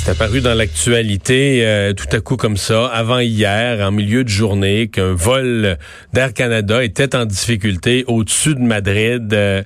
C'est apparu dans l'actualité euh, tout à coup comme ça, avant hier, en milieu de journée, qu'un vol d'Air Canada était en difficulté au-dessus de Madrid. Euh,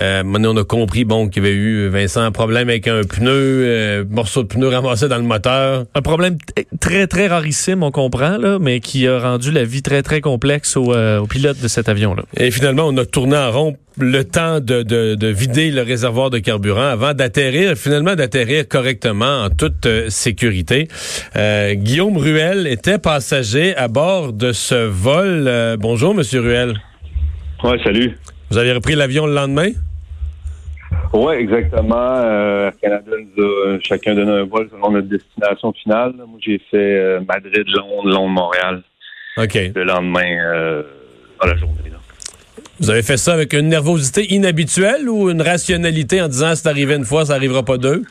euh, maintenant, on a compris, bon, qu'il y avait eu, Vincent, un problème avec un pneu, euh, morceau de pneu ramassé dans le moteur. Un problème très, très rarissime, on comprend, là, mais qui a rendu la vie très, très complexe au, euh, au pilote de cet avion-là. Et finalement, on a tourné en rond le temps de, de, de vider le réservoir de carburant avant d'atterrir, finalement d'atterrir correctement en toute euh, sécurité. Euh, Guillaume Ruel était passager à bord de ce vol. Euh, bonjour, Monsieur Ruel. Ouais, salut. Vous avez repris l'avion le lendemain? Ouais, exactement. Euh, Canada nous a chacun donné un vol selon notre destination finale. Moi, j'ai fait euh, Madrid, Londres, Londres, Montréal OK. le lendemain euh, dans la journée. là. Vous avez fait ça avec une nervosité inhabituelle ou une rationalité en disant c'est arrivé une fois, ça arrivera pas deux?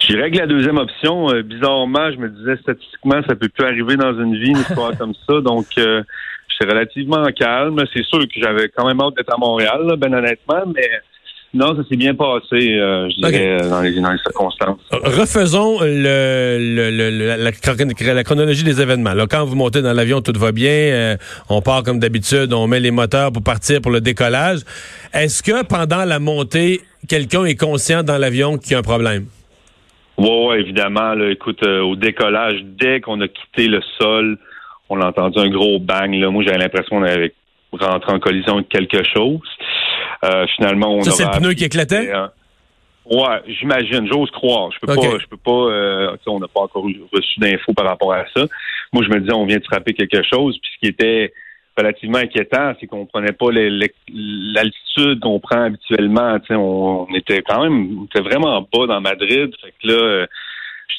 Je dirais que la deuxième option, euh, bizarrement, je me disais statistiquement, ça peut plus arriver dans une vie, une histoire comme ça. Donc, euh, j'étais relativement calme. C'est sûr que j'avais quand même hâte d'être à Montréal, ben honnêtement, mais non, ça s'est bien passé, euh, je dirais, euh, dans, les, dans les circonstances. Refaisons le, le- le- la, chronologie des événements. Là, quand vous montez dans l'avion, tout va bien. euh, on part comme d'habitude, on met les moteurs pour partir pour le décollage. Est-ce que pendant la montée, quelqu'un est conscient dans l'avion qu'il y a un problème? Ouais, ouais, évidemment. Là, écoute, euh, au décollage, dès qu'on a quitté le sol, on a entendu un gros bang. Là. Moi, j'avais l'impression qu'on avait rentré en collision avec quelque chose. Euh, finalement, on Ça, c'est le pneu qui éclatait? euh, Ouais, j'imagine, j'ose croire. Je peux pas, je peux pas. euh, tu sais, on n'a pas encore reçu d'infos par rapport à ça. Moi, je me disais, on vient de frapper quelque chose. Puis ce qui était relativement inquiétant, c'est qu'on prenait pas l'altitude qu'on prend habituellement. Tu sais, on, on était quand même, on était vraiment bas dans Madrid. Fait que là,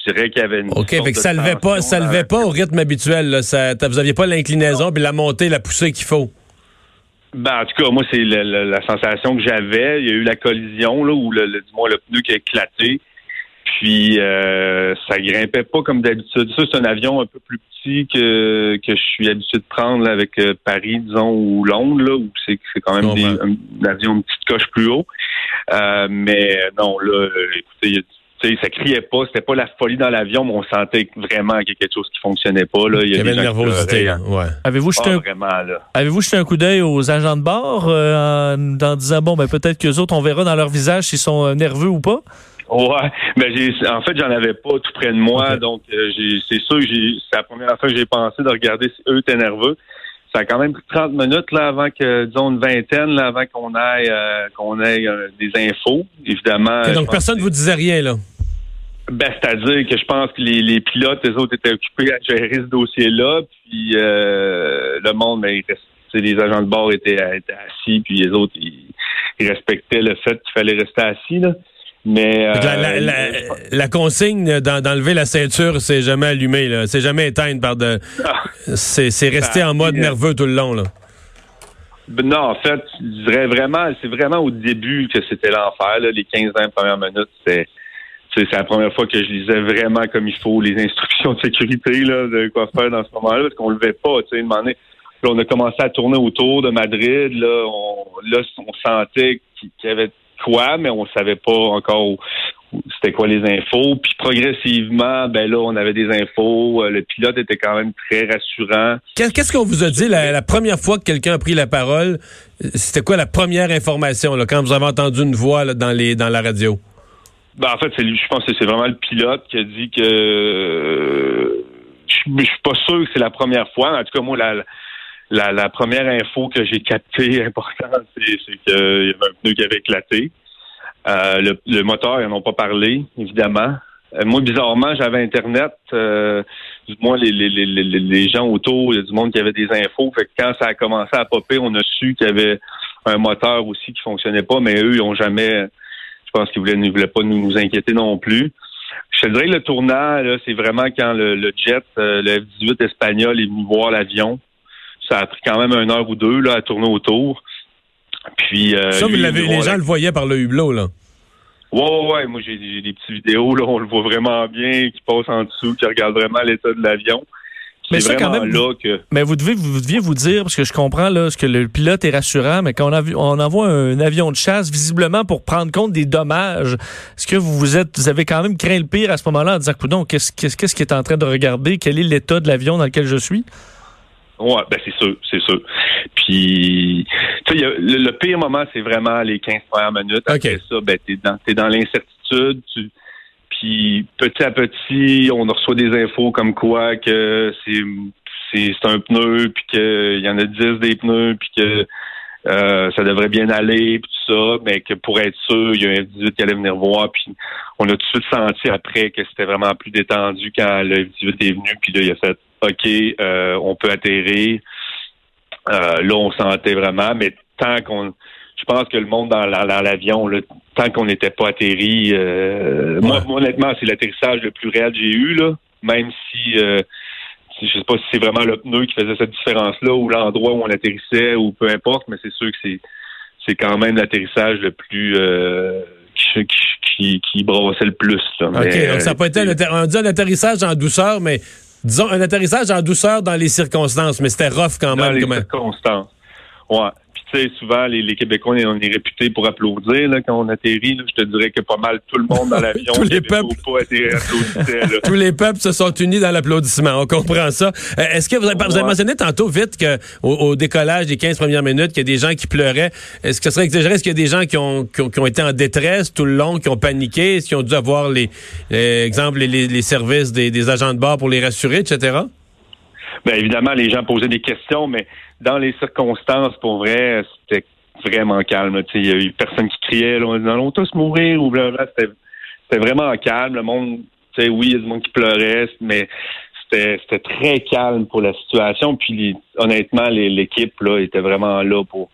je dirais qu'il y avait une. OK, fait que ça levait pas, ça levait pas au rythme habituel. Là. Ça, vous aviez pas l'inclinaison puis la montée, la poussée qu'il faut. Ben, en tout cas, moi, c'est le- le- la sensation que j'avais. Il y a eu la collision, là, où le, le, du moins, le pneu qui a éclaté. Puis, euh, ça grimpait pas comme d'habitude. Ça, c'est un avion un peu plus petit que, que je suis habitué de prendre là, avec euh, Paris, disons, ou Londres, là, où c'est c'est quand même des, un, un avion une petite coche plus haut. Euh, mais non, là, euh, écoutez, il y a- tu sais, ça criait pas, c'était pas la folie dans l'avion, mais on sentait vraiment qu'il y a quelque chose qui fonctionnait pas. Là. Il y avait une nervosité. pleuraient. là. Ouais. Avez-vous jeté, Ah, un, jeté coup d'œil aux agents de bord euh, en, en disant, bon, ben, peut-être qu'eux autres, on verra dans leur visage s'ils sont euh, nerveux ou pas? Ouais, mais j'ai en fait j'en avais pas tout près de moi, donc euh, j'ai c'est sûr que j'ai c'est la première fois que j'ai pensé de regarder si eux étaient nerveux. Ça a quand même pris 30 minutes là avant que disons une vingtaine là avant qu'on aille euh, qu'on ait euh, des infos, évidemment. Donc personne ne vous disait rien, là? ben, c'est-à-dire que je pense que les, les pilotes, les autres étaient occupés à gérer ce dossier-là, puis euh, le monde, ben, tu sais, les agents de bord étaient, étaient assis, puis les autres, ils, ils respectaient le fait qu'il fallait rester assis. Là. Mais la, euh, la- la- la consigne d'en- d'enlever la ceinture, c'est jamais allumé, là. C'est jamais éteinte par de. Ah. C'est resté en mode nerveux tout le long, là. Ben Non, en fait, je dirais vraiment, c'est vraiment au début que c'était l'enfer. Les 15 20 premières minutes, c'est la première fois que je lisais vraiment comme il faut les instructions de sécurité là, de quoi faire dans ce moment-là, parce qu'on le levait pas. Tu sais, une année, là, on a commencé à tourner autour de Madrid. Là, on, là, on sentait qu'il y avait quoi, mais on savait pas encore c'était quoi les infos. Puis progressivement, ben là, on avait des infos. Euh, Le pilote était quand même très rassurant. Qu'est- Qu'est-ce qu'on vous a dit la, la première fois que quelqu'un a pris la parole? C'était quoi la première information, là, quand vous avez entendu une voix là, dans, les, dans la radio? Ben, en fait, je pense que c'est vraiment le pilote qui a dit que euh, je, je suis pas sûr que c'est la première fois. En tout cas, moi, la, la, la première info que j'ai captée importante, c'est, qu'il y avait un pneu qui avait éclaté. Euh, le, le moteur, ils n'en ont pas parlé, évidemment. Euh, moi, bizarrement, j'avais Internet. Euh, du moins, les, les, les, gens autour, il y a du monde qui avait des infos. Fait que quand ça a commencé à popper, on a su qu'il y avait un moteur aussi qui fonctionnait pas, mais eux, ils ont jamais je pense qu'ils voulaient, ne voulaient pas nous, inquiéter non plus. Je te dirais que le tournant, c'est vraiment quand le, le jet, euh, le F-18 espagnol est venu voir l'avion. Ça a pris quand même une heure ou deux là, à tourner autour. Puis, euh, Ça, vous l'avez, les gens le voyaient par le hublot, là. Ouais, ouais, ouais. Moi, j'ai j'ai des petites vidéos, là, on le voit vraiment bien, qui passe en dessous, qui regarde vraiment l'état de l'avion. Mais C'est ça, quand même, là que... Mais vous devez vous deviez vous dire parce que je comprends là ce que le pilote est rassurant, mais quand on, a vu- on envoie un avion de chasse visiblement pour prendre compte des dommages, est-ce que vous vous êtes vous avez quand même craint le pire à ce moment-là en disant coudonc, qu'est-ce qu'est-ce qu'est-ce qui est en train de regarder, quel est l'état de l'avion dans lequel je suis? Ouais, ben c'est sûr, c'est sûr. Puis, tu sais, le, le pire moment, c'est vraiment les 15 premières minutes. Après ça, ben t'es dans, t'es dans l'incertitude. Tu, puis petit à petit, on reçoit des infos comme quoi que c'est c'est c'est un pneu, puis qu'il y en a 10 des pneus, puis que euh, ça devrait bien aller, puis tout ça, mais que pour être sûr, il y a un F-18 qui allait venir voir, puis on a tout de suite senti après que c'était vraiment plus détendu quand le F-18 est venu, puis là, il a fait OK, euh, on peut atterrir. Euh, là, on sentait vraiment, mais tant qu'on je pense que le monde dans, la- dans l'avion, tant qu'on n'était pas atterri, euh, moi, moi, honnêtement, c'est l'atterrissage le plus réel que j'ai eu, là, même si je sais pas si c'est vraiment le pneu qui faisait cette différence-là ou l'endroit où on atterrissait ou peu importe, mais c'est sûr que c'est c'est quand même l'atterrissage le plus euh, qui, qui, qui, qui brassait le plus. Là. OK, Mais, donc ça euh, été un, on dit un atterrissage en douceur, mais disons un atterrissage en douceur dans les circonstances, mais c'était rough quand dans même. les comment- circonstances. Ouais. Tu sais, souvent, les, les Québécois, on est, réputés pour applaudir là, quand on atterrit. Là. Je te dirais que pas mal tout le monde dans l'avion Tous les peuples. pas. Là. Tous les peuples se sont unis dans l'applaudissement. On comprend ça. Euh, Est-ce que vous avez, vous avez Ouais. mentionné tantôt vite que au, au décollage des 15 premières minutes, qu'il y a des gens qui pleuraient. Est-ce que ce serait exagéré? Est-ce qu'il y a des gens qui ont, qui ont, qui ont été en détresse tout le long, qui ont paniqué? Est-ce qu'ils ont dû avoir les, les exemple, les, les- les services des, des agents de bord pour les rassurer, etc.? Ben, évidemment, les gens posaient des questions, mais dans les circonstances, pour vrai, c'était vraiment calme. Il y a eu personne qui criait, là, on allons tous mourir, ou. C'était vraiment calme. Le monde, oui, il y a du monde qui pleurait, mais c'était très calme pour la situation. Puis honnêtement, l'équipe là était vraiment là pour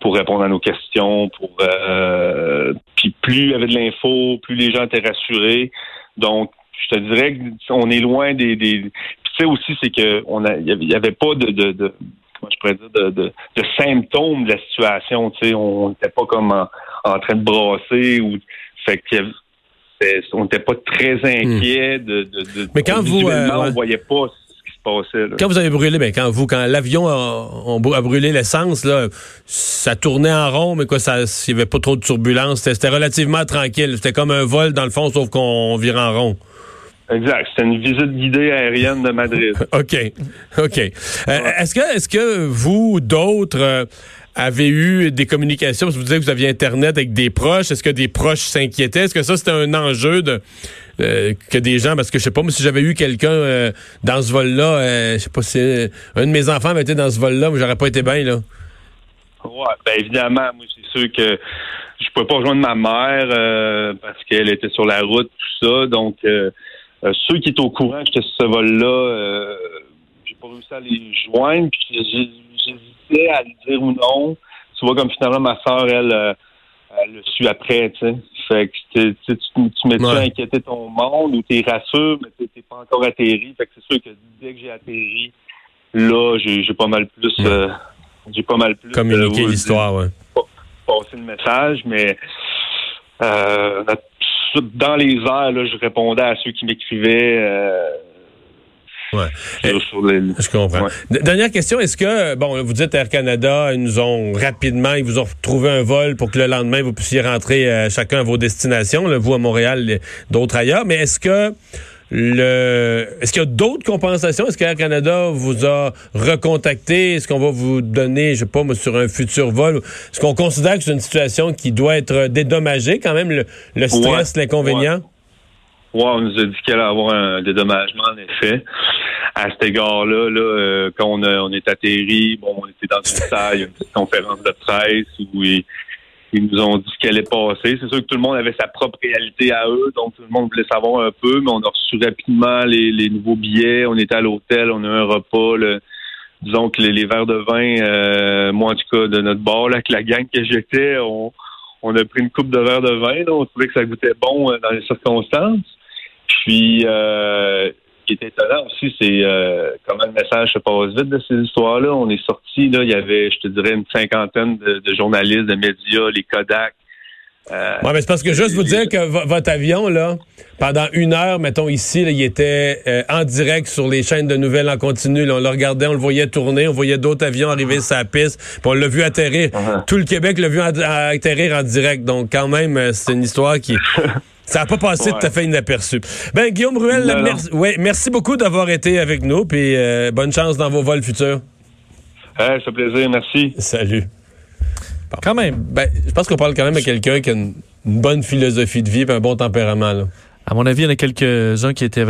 pour répondre à nos questions. Pour euh, puis plus il y avait de l'info, plus les gens étaient rassurés. Donc, je te dirais qu'on est loin des. des puis tu sais aussi, c'est que on a, il y avait- pas de, de, de comment je pourrais dire de, de, de symptômes de la situation. Tu sais, on n'était pas comme en, en train de brasser ou fait que on n'était pas très inquiet de, de, de- Hmm. Mais quand vous, euh, on voyait pas ce qui se passait. là. Quand vous avez brûlé, ben quand vous, quand l'avion a, brûlé l'essence, là, ça tournait en rond, mais quoi, ça, il y avait pas trop de turbulence. C'était c'était relativement tranquille. C'était comme un vol dans le fond, sauf qu'on vire en rond. Exact. C'était une visite guidée aérienne de Madrid. OK. OK. Euh, Est-ce que, est-ce que vous, d'autres, euh, avez eu des communications? Parce que vous disiez que vous aviez Internet avec des proches. Est-ce que des proches s'inquiétaient? Est-ce que ça, c'était un enjeu de, euh, que des gens, parce que je sais pas, moi, si j'avais eu quelqu'un euh, dans ce vol-là, euh, je sais pas si euh, un de mes enfants avait été dans ce vol-là, mais j'aurais pas été bien, là. Ouais, ben évidemment, moi c'est sûr que je pouvais pas rejoindre ma mère euh, parce qu'elle était sur la route, tout ça. Donc euh, ceux qui étaient au courant que ce vol-là, euh, j'ai pas réussi à les joindre. Puis j'hésitais à le dire ou non. Tu vois, comme finalement ma soeur, elle, euh, elle le suit après, tu sais. Fait que tu, tu, tu mets-tu Ouais. à inquiéter ton monde ou t'es rassures, mais t'es pas encore atterri. Fait que c'est sûr que dès que j'ai atterri, là, j'ai pas mal plus. Ouais. euh, j'ai pas mal plus. Communiquer l'histoire, ouais. passer le message, mais euh, notre- dans les airs, là, je répondais à ceux qui m'écrivaient. euh, Ouais. sur- sur les- Je comprends. Ouais. Dernière question, est-ce que, bon, vous dites Air Canada, ils nous ont rapidement, ils vous ont trouvé un vol pour que le lendemain, vous puissiez rentrer euh, chacun à vos destinations, là, vous à Montréal, d'autres ailleurs, mais est-ce que le, est-ce qu'il y a d'autres compensations? Est-ce que Air Canada vous a recontacté? Est-ce qu'on va vous donner, je sais pas, moi, sur un futur vol? Est-ce qu'on considère que c'est une situation qui doit être dédommagée quand même, le, le stress, Ouais. l'inconvénient? Ouais, on nous a dit qu'il allait avoir un dédommagement, en effet. À cet égard-là, là, euh, quand on, a- on est atterri, bon, on était dans une salle, il y a une petite conférence de presse où ils nous ont dit ce qui allait passer. C'est sûr que tout le monde avait sa propre réalité à eux, donc tout le monde voulait savoir un peu, mais on a reçu rapidement les, les nouveaux billets. On était à l'hôtel, on a eu un repas. le- disons que les, les verres de vin, euh, moi en tout cas de notre bar, là, avec la gang que j'étais, on, on a pris une coupe de verre de vin. là. on trouvait que ça goûtait bon euh, dans les circonstances. Puis, euh, qui est étonnant aussi, c'est euh, comment le message se passe vite de ces histoires-là. On est sorti, là, il y avait, je te dirais, une cinquantaine de, de journalistes, de médias, les Kodak. Euh, ouais, mais c'est parce que juste vous dire que votre avion, là, pendant une heure, mettons ici, là, il était euh, en direct sur les chaînes de nouvelles en continu. Là, on le regardait, on le voyait tourner, on voyait d'autres avions arriver sur la piste, puis on l'a vu atterrir. Uh-huh. Tout le Québec l'a vu atterrir en direct. Donc, quand même, euh, c'est une histoire qui... Ça n'a pas passé Ouais. tout à fait inaperçu. Ben, Guillaume Ruel, Non, non. merci, ouais, merci beaucoup d'avoir été avec nous, puis euh, bonne chance dans vos vols futurs. Ouais, ça fait plaisir, merci. Salut. Quand même. Ben, je pense qu'on parle quand même à quelqu'un qui a une, une bonne philosophie de vie et un bon tempérament. Là. À mon avis, il y en a quelques-uns qui étaient,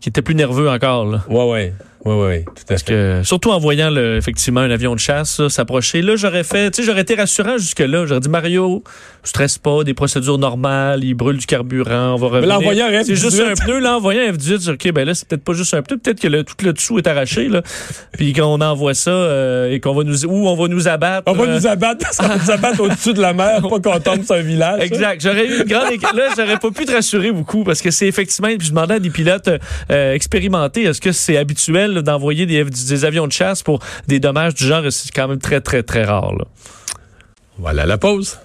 qui étaient plus nerveux encore. Là. Ouais, ouais. Ouais, ouais, tout à Parce fait. que, surtout en voyant le, effectivement un avion de chasse s'approcher, là j'aurais fait, tu sais, j'aurais été rassurant jusque-là. J'aurais dit Mario, stresse pas, des procédures normales, il brûle du carburant, on va revenir. l'envoyant un C'est F-18. juste un pneu, l'envoyant un F-18, ok, ben là c'est peut-être pas juste un pneu, peut-être que le, tout le dessous est arraché là, puis qu'on envoie ça euh, et qu'on va nous, ou on va nous abattre. On va euh, nous abattre parce qu'on va nous abattre au-dessus de la mer, pas qu'on tombe sur un village. Exact. J'aurais eu une grande. Là, j'aurais pas pu te rassurer beaucoup parce que c'est effectivement. Puis je demandais à des pilotes euh, expérimentés, est-ce que c'est habituel d'envoyer des, avions de chasse pour des dommages du genre C'est quand même très, très, très rare. Là. Voilà la pause.